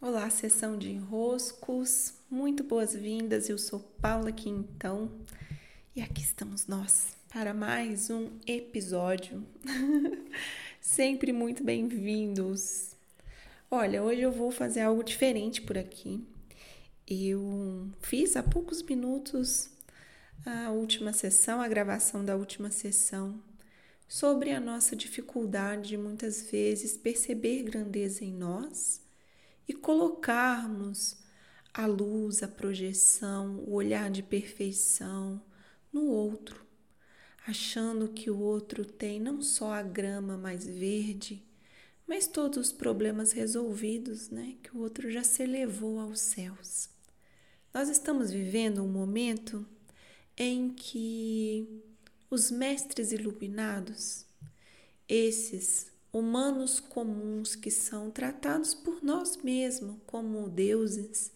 Olá, sessão de enroscos, muito boas-vindas. Eu sou Paula Quintão e aqui estamos nós para mais um episódio. Sempre muito bem-vindos. Olha, hoje eu vou fazer algo diferente por aqui. Eu fiz há poucos minutos a última sessão, a gravação da última sessão, sobre a nossa dificuldade de muitas vezes perceber grandeza em nós e colocarmos a luz, a projeção, o olhar de perfeição no outro, achando que o outro tem não só a grama mais verde, mas todos os problemas resolvidos, né? Que o outro já se elevou aos céus. Nós estamos vivendo um momento em que os mestres iluminados, esses humanos comuns que são tratados por nós mesmos como deuses,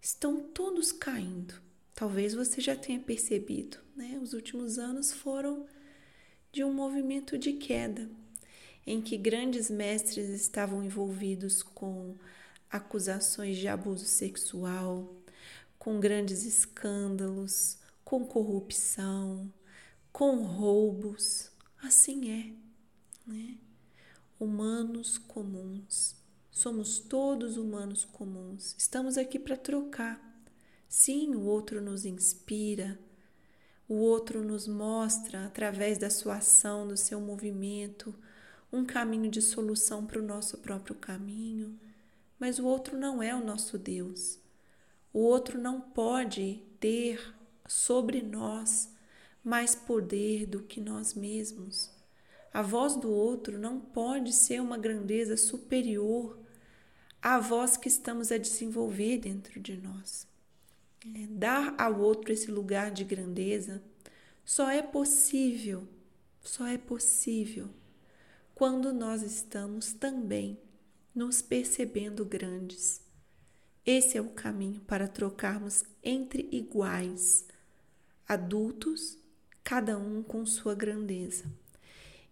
estão todos caindo. Talvez você já tenha percebido, né? Os últimos anos foram de um movimento de queda, em que grandes mestres estavam envolvidos com acusações de abuso sexual, com grandes escândalos, com corrupção, com roubos. Assim é, né? Humanos comuns. Somos todos humanos comuns. Estamos aqui para trocar. Sim, o outro nos inspira, o outro nos mostra, através da sua ação, do seu movimento, um caminho de solução para o nosso próprio caminho. Mas o outro não é o nosso Deus. O outro não pode ter sobre nós mais poder do que nós mesmos. A voz do outro não pode ser uma grandeza superior à voz que estamos a desenvolver dentro de nós. É, dar ao outro esse lugar de grandeza só é possível, só é possível quando nós estamos também nos percebendo grandes. Esse é o caminho para trocarmos entre iguais, adultos, cada um com sua grandeza.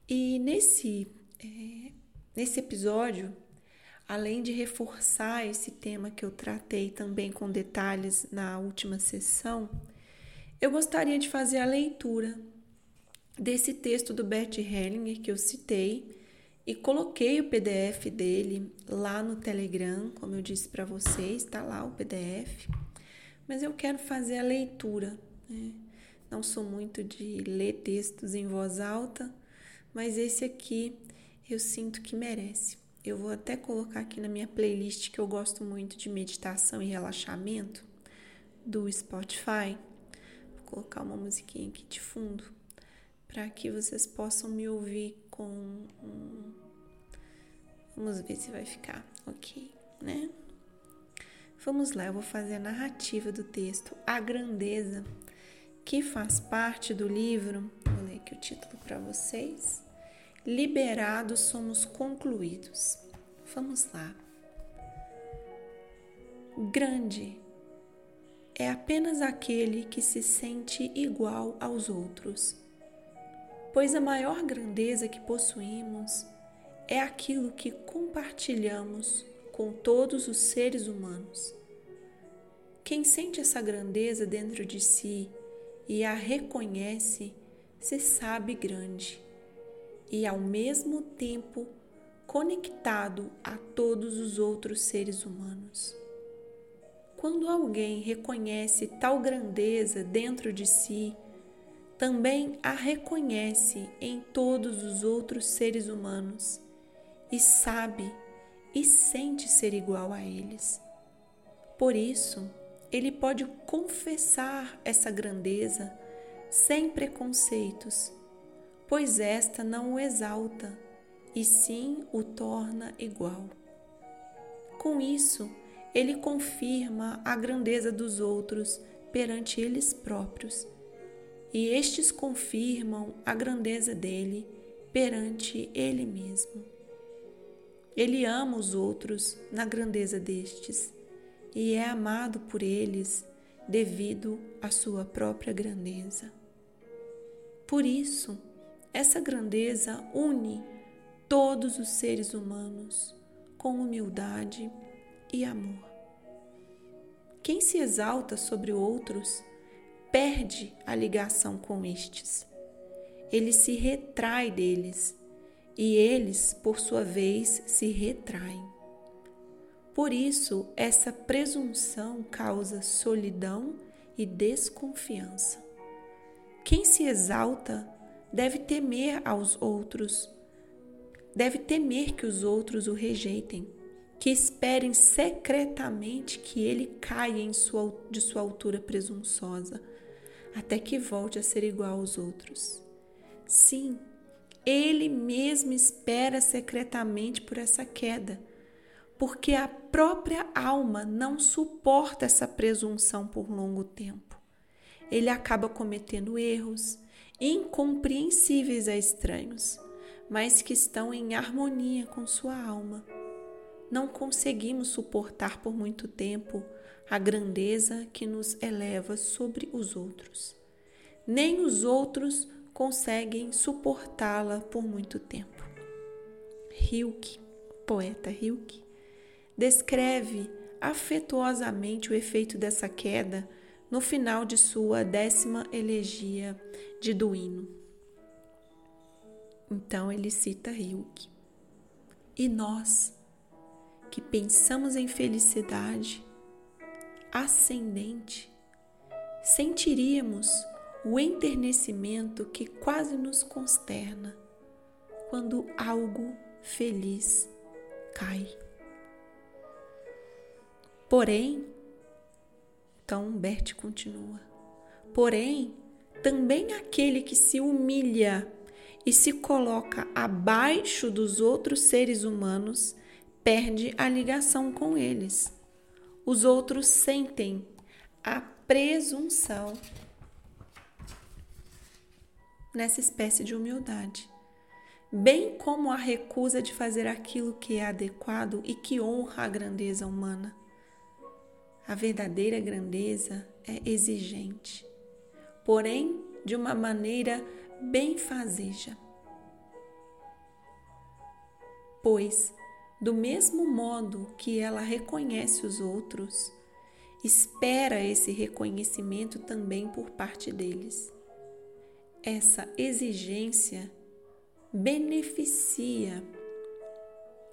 E nesse, é, nesse episódio, além de reforçar esse tema que eu tratei também com detalhes na última sessão, eu gostaria de fazer a leitura desse texto do Bert Hellinger que eu citei e coloquei o PDF dele lá no Telegram, como eu disse para vocês, está lá o PDF. Mas eu quero fazer a leitura. Né? Não sou muito de ler textos em voz alta, mas esse aqui eu sinto que merece. Eu vou até colocar aqui na minha playlist que eu gosto muito de meditação e relaxamento do Spotify. Vou colocar uma musiquinha aqui de fundo para que vocês possam me ouvir com. Vamos ver se vai ficar ok, né? Vamos lá, eu vou fazer a narrativa do texto, A Grandeza, que faz parte do livro. Vou ler aqui o título para vocês liberados somos concluídos. Vamos lá. Grande é apenas aquele que se sente igual aos outros, pois a maior grandeza que possuímos é aquilo que compartilhamos com todos os seres humanos. Quem sente essa grandeza dentro de si e a reconhece se sabe grande e ao mesmo tempo conectado a todos os outros seres humanos. Quando alguém reconhece tal grandeza dentro de si, também a reconhece em todos os outros seres humanos e sabe e sente ser igual a eles. Por isso, ele pode confessar essa grandeza sem preconceitos pois esta não o exalta, e sim o torna igual. Com isso, ele confirma a grandeza dos outros perante eles próprios, e estes confirmam a grandeza dele perante ele mesmo. Ele ama os outros na grandeza destes e é amado por eles devido à sua própria grandeza. Por isso, essa grandeza une todos os seres humanos com humildade e amor. Quem se exalta sobre outros perde a ligação com estes. Ele se retrai deles e eles, por sua vez, se retraem. Por isso, essa presunção causa solidão e desconfiança. Quem se exalta deve temer aos outros, deve temer que os outros o rejeitem, que esperem secretamente que ele caia sua, de sua altura presunçosa, até que volte a ser igual aos outros. Sim, ele mesmo espera secretamente por essa queda, porque a própria alma não suporta essa presunção por longo tempo. Ele acaba cometendo erros incompreensíveis a estranhos, mas que estão em harmonia com sua alma. Não conseguimos suportar por muito tempo a grandeza que nos eleva sobre os outros. Nem os outros conseguem suportá-la por muito tempo. Hilke, poeta Hilke, descreve afetuosamente o efeito dessa queda no final de sua décima elegia de Duino. Então ele cita Hilke. E nós, que pensamos em felicidade ascendente, sentiríamos o enternecimento que quase nos consterna quando algo feliz cai. Porém, então Bert continua. Porém, também aquele que se humilha e se coloca abaixo dos outros seres humanos perde a ligação com eles. Os outros sentem a presunção nessa espécie de humildade, bem como a recusa de fazer aquilo que é adequado e que honra a grandeza humana. A verdadeira grandeza é exigente, porém de uma maneira benfazeja. Pois, do mesmo modo que ela reconhece os outros, espera esse reconhecimento também por parte deles. Essa exigência beneficia,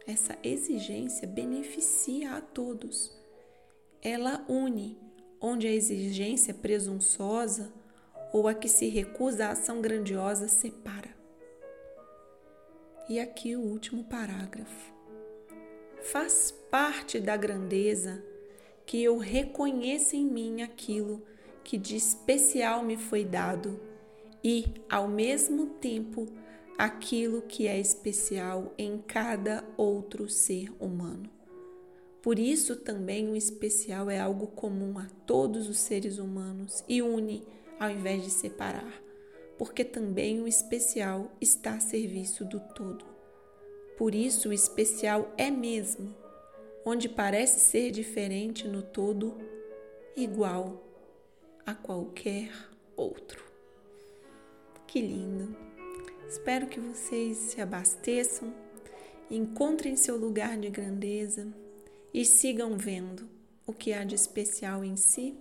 essa exigência beneficia a todos ela une, onde a exigência presunçosa ou a que se recusa a ação grandiosa separa. E aqui o último parágrafo. Faz parte da grandeza que eu reconheça em mim aquilo que de especial me foi dado e, ao mesmo tempo, aquilo que é especial em cada outro ser humano. Por isso também o especial é algo comum a todos os seres humanos e une ao invés de separar, porque também o especial está a serviço do todo. Por isso o especial é mesmo, onde parece ser diferente no todo, igual a qualquer outro. Que lindo! Espero que vocês se abasteçam, encontrem seu lugar de grandeza e sigam vendo o que há de especial em si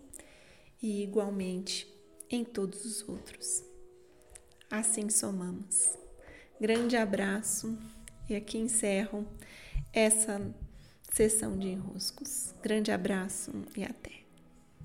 e igualmente em todos os outros. Assim somamos. Grande abraço e aqui encerro essa sessão de enroscos. Grande abraço e até.